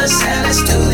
the saddest dude.